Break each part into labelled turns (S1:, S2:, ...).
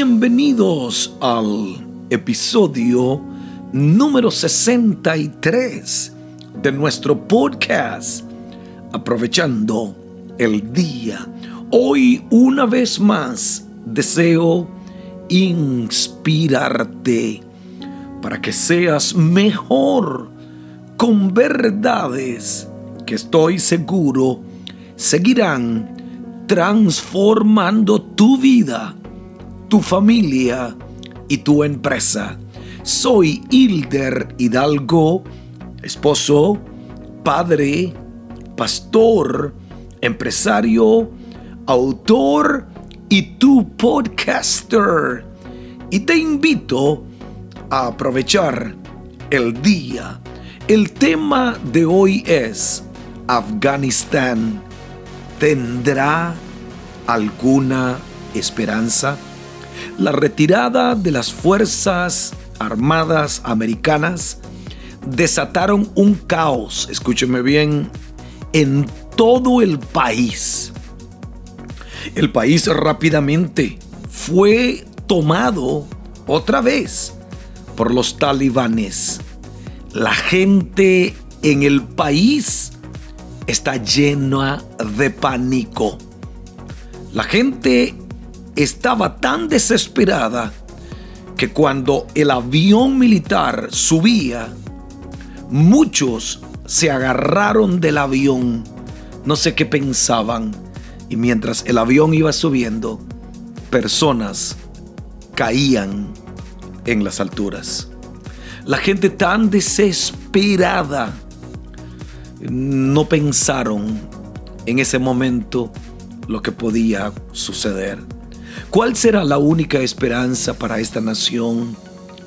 S1: Bienvenidos al episodio número 63 de nuestro podcast, aprovechando el día. Hoy una vez más deseo inspirarte para que seas mejor con verdades que estoy seguro seguirán transformando tu vida tu familia y tu empresa. Soy Hilder Hidalgo, esposo, padre, pastor, empresario, autor y tu podcaster. Y te invito a aprovechar el día. El tema de hoy es Afganistán. ¿Tendrá alguna esperanza? La retirada de las Fuerzas Armadas Americanas desataron un caos, escúcheme bien, en todo el país. El país rápidamente fue tomado otra vez por los talibanes. La gente en el país está llena de pánico. La gente estaba tan desesperada que cuando el avión militar subía, muchos se agarraron del avión, no sé qué pensaban, y mientras el avión iba subiendo, personas caían en las alturas. La gente tan desesperada no pensaron en ese momento lo que podía suceder. ¿Cuál será la única esperanza para esta nación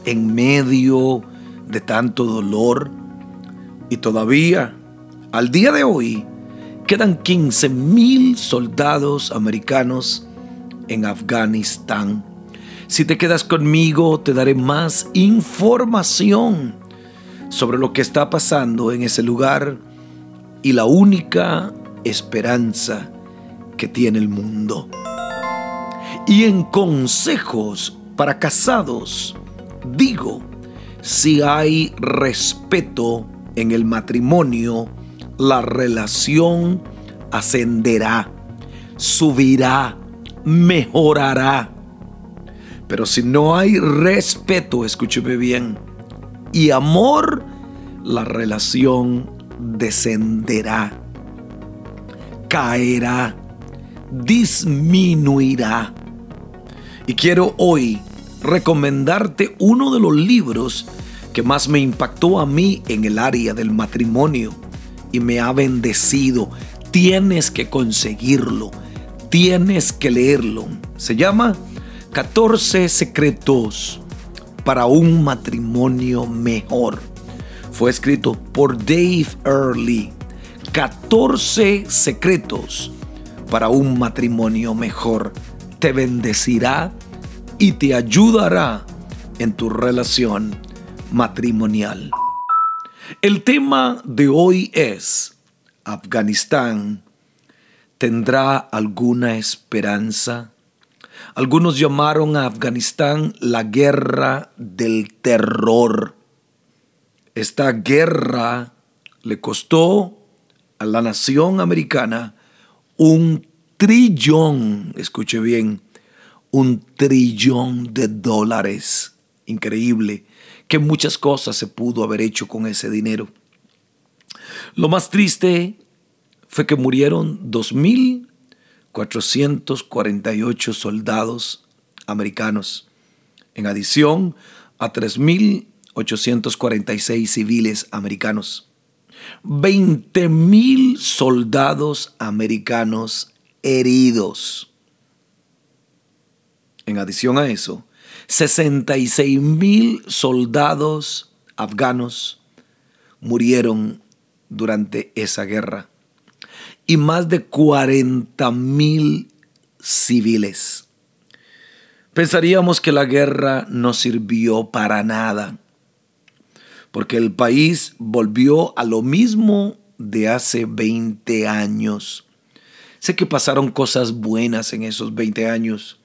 S1: en medio de tanto dolor? Y todavía, al día de hoy, quedan 15 mil soldados americanos en Afganistán. Si te quedas conmigo, te daré más información sobre lo que está pasando en ese lugar y la única esperanza que tiene el mundo y en consejos para casados, digo, si hay respeto en el matrimonio, la relación ascenderá, subirá, mejorará. Pero si no hay respeto, escúcheme bien, y amor, la relación descenderá, caerá, disminuirá. Y quiero hoy recomendarte uno de los libros que más me impactó a mí en el área del matrimonio y me ha bendecido. Tienes que conseguirlo, tienes que leerlo. Se llama 14 secretos para un matrimonio mejor. Fue escrito por Dave Early. 14 secretos para un matrimonio mejor te bendecirá y te ayudará en tu relación matrimonial. El tema de hoy es, Afganistán tendrá alguna esperanza. Algunos llamaron a Afganistán la guerra del terror. Esta guerra le costó a la nación americana un trillón, escuche bien, un trillón de dólares. Increíble que muchas cosas se pudo haber hecho con ese dinero. Lo más triste fue que murieron 2.448 soldados americanos, en adición a 3.846 civiles americanos. 20.000 soldados americanos heridos. En adición a eso, 66 mil soldados afganos murieron durante esa guerra y más de 40 mil civiles. Pensaríamos que la guerra no sirvió para nada, porque el país volvió a lo mismo de hace 20 años Sé que pasaron cosas buenas en esos 20 años.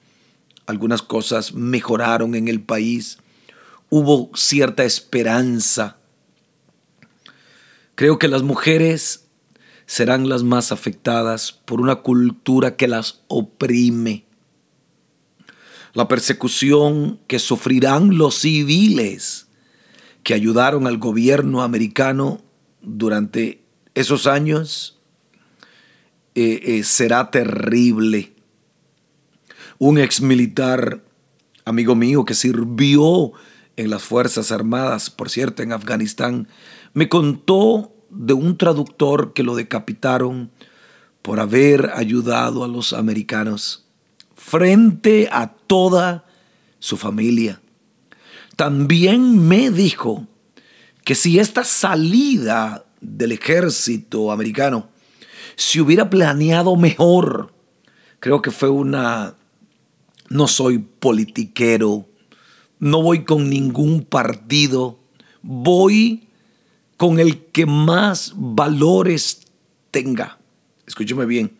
S1: algunas cosas mejoraron en el país, hubo cierta esperanza. Creo que las mujeres serán las más afectadas por una cultura que las oprime. La persecución que sufrirán los civiles que ayudaron al gobierno americano durante esos años eh, eh, será terrible. Un ex militar, amigo mío, que sirvió en las Fuerzas Armadas, por cierto, en Afganistán, me contó de un traductor que lo decapitaron por haber ayudado a los americanos frente a toda su familia. También me dijo que si esta salida del ejército americano se hubiera planeado mejor, creo que fue una... No soy politiquero, no voy con ningún partido, voy con el que más valores tenga. Escúcheme bien.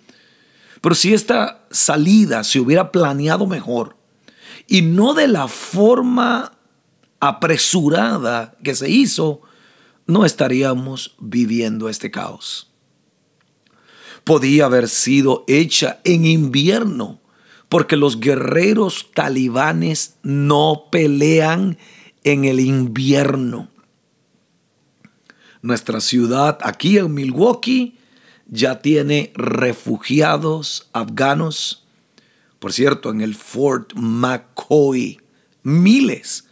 S1: Pero si esta salida se hubiera planeado mejor y no de la forma apresurada que se hizo, no estaríamos viviendo este caos. Podía haber sido hecha en invierno, porque los guerreros talibanes no pelean en el invierno. Nuestra ciudad aquí en Milwaukee ya tiene refugiados afganos. Por cierto, en el Fort McCoy, miles.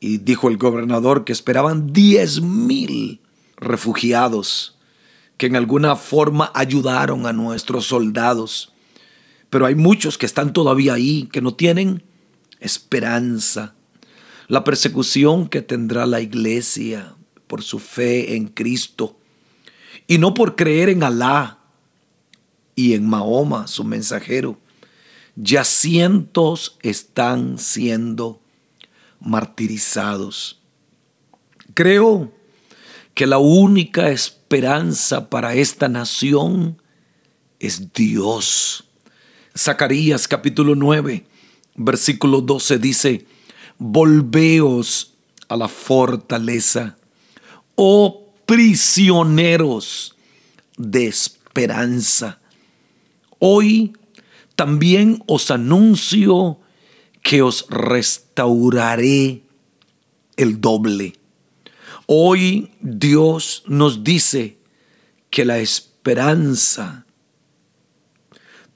S1: Y dijo el gobernador que esperaban 10 mil refugiados que en alguna forma ayudaron a nuestros soldados. Pero hay muchos que están todavía ahí, que no tienen esperanza. La persecución que tendrá la iglesia por su fe en Cristo y no por creer en Alá y en Mahoma, su mensajero. Ya cientos están siendo martirizados. Creo que la única esperanza para esta nación es Dios. Zacarías capítulo 9, versículo 12 dice, Volveos a la fortaleza oh prisioneros de esperanza. Hoy también os anuncio que os restauraré el doble. Hoy Dios nos dice que la esperanza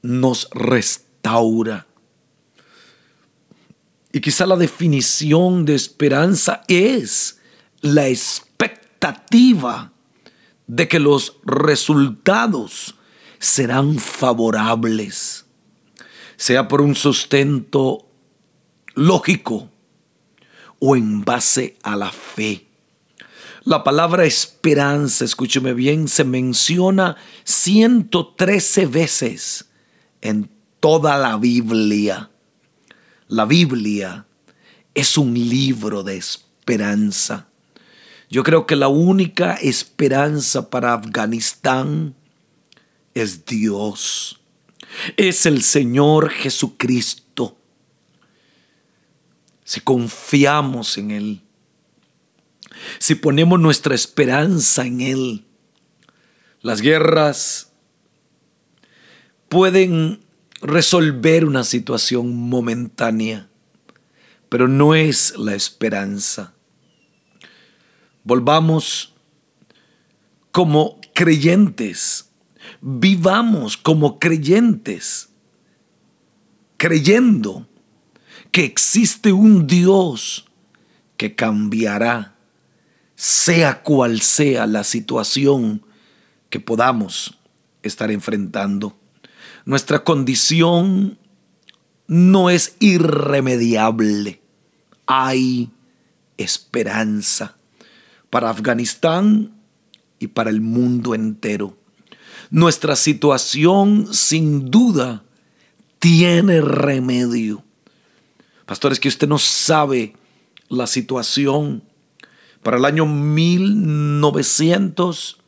S1: nos restaura. Y quizá la definición de esperanza es la esperanza de que los resultados serán favorables, sea por un sustento lógico o en base a la fe. La palabra esperanza, escúcheme bien, se menciona 113 veces en toda la Biblia. La Biblia es un libro de esperanza. Yo creo que la única esperanza para Afganistán es Dios. Es el Señor Jesucristo. Si confiamos en Él, si ponemos nuestra esperanza en Él, las guerras pueden resolver una situación momentánea, pero no es la esperanza. Volvamos como creyentes, vivamos como creyentes, creyendo que existe un Dios que cambiará, sea cual sea la situación que podamos estar enfrentando. Nuestra condición no es irremediable. Hay esperanza para Afganistán y para el mundo entero. Nuestra situación sin duda tiene remedio. Pastores, que usted no sabe la situación. Para el año 1900,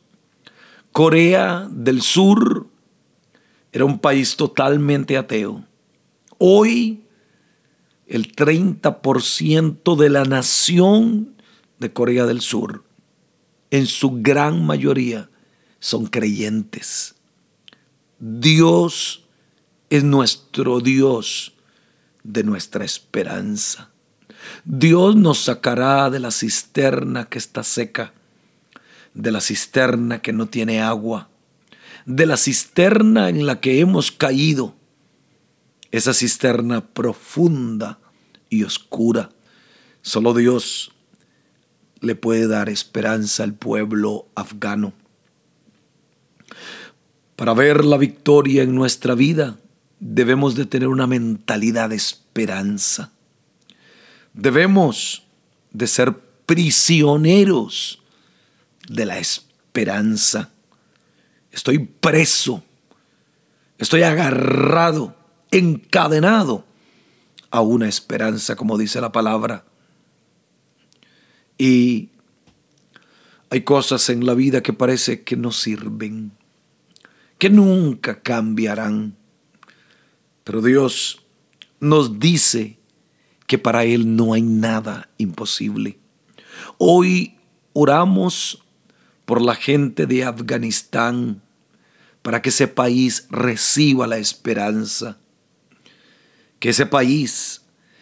S1: Corea del Sur era un país totalmente ateo. Hoy el 30% de la nación de Corea del Sur, en su gran mayoría, son creyentes. Dios es nuestro Dios de nuestra esperanza. Dios nos sacará de la cisterna que está seca, de la cisterna que no tiene agua, de la cisterna en la que hemos caído, esa cisterna profunda y oscura. Solo Dios le puede dar esperanza al pueblo afgano. Para ver la victoria en nuestra vida, debemos de tener una mentalidad de esperanza. Debemos de ser prisioneros de la esperanza. Estoy preso, estoy agarrado, encadenado a una esperanza, como dice la palabra. Y hay cosas en la vida que parece que no sirven, que nunca cambiarán. Pero Dios nos dice que para Él no hay nada imposible. Hoy oramos por la gente de Afganistán para que ese país reciba la esperanza, que ese país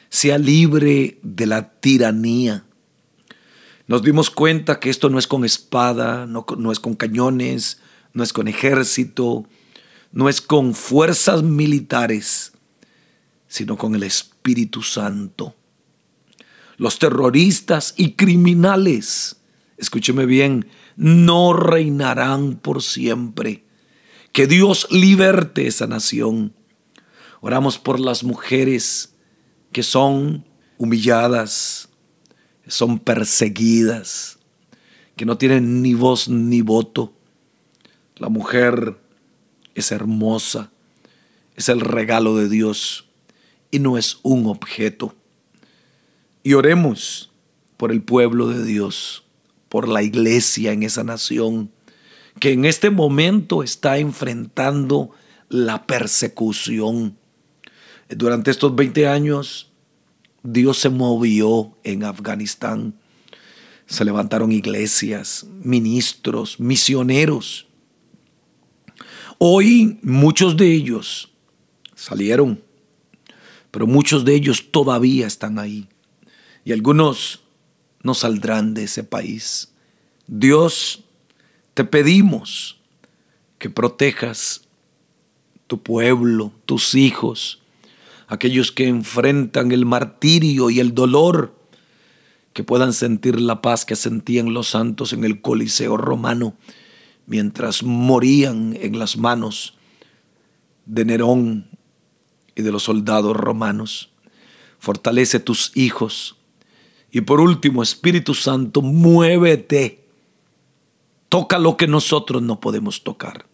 S1: sea libre de la tiranía. Nos dimos cuenta que esto no es con espada, no, no es con cañones, no es con ejército, no es con fuerzas militares, sino con el Espíritu Santo. Los terroristas y criminales, escúcheme bien, no reinarán por siempre. Que Dios liberte esa nación. Oramos por las mujeres que son humilladas, son perseguidas, que no tienen ni voz ni voto. La mujer es hermosa, es el regalo de Dios no es un objeto. Y oremos por el pueblo de Dios, por la iglesia en esa nación, que en este momento está enfrentando la persecución. Durante estos 20 años, Dios se movió en Afganistán. Se levantaron iglesias, ministros, misioneros Hoy muchos de ellos salieron, pero muchos de ellos todavía están ahí. Y algunos no saldrán de ese país. Dios, te pedimos que protejas tu pueblo, tus hijos, aquellos que enfrentan el martirio y el dolor, que puedan sentir la paz que sentían los santos en el Coliseo romano mientras morían en las manos de Nerón y de los soldados romanos. Fortalece tus hijos. Y por último, Espíritu Santo, muévete. Toca lo que nosotros no podemos tocar.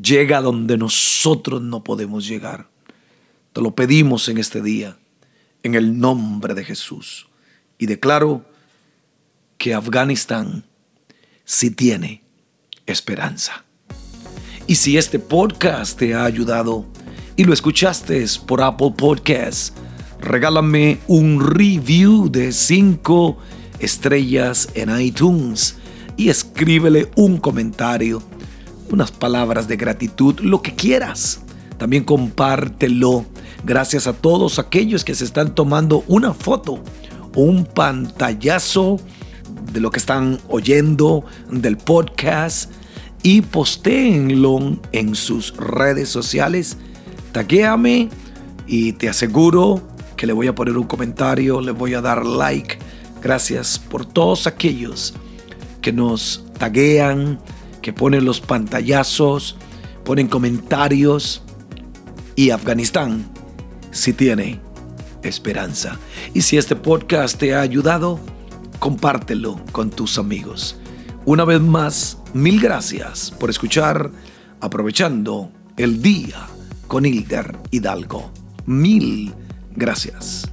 S1: Llega donde nosotros no podemos llegar. Te lo pedimos en este día, en el nombre de Jesús. Y declaro que Afganistán sí tiene esperanza. Y si este podcast te ha ayudado y lo escuchaste por Apple Podcasts, regálame un review de 5 estrellas en iTunes y escríbele un comentario, unas palabras de gratitud, lo que quieras. También compártelo. Gracias a todos aquellos que se están tomando una foto un pantallazo de lo que están oyendo del podcast y postéenlo en sus redes sociales. Taguéame y te aseguro que le voy a poner un comentario, le voy a dar like. Gracias por todos aquellos que nos taguean, que ponen los pantallazos, ponen comentarios. Y Afganistán si tiene esperanza. Y si este podcast te ha ayudado, compártelo con tus amigos. Una vez más, mil gracias por escuchar aprovechando el día con Hilder Hidalgo. Mil gracias.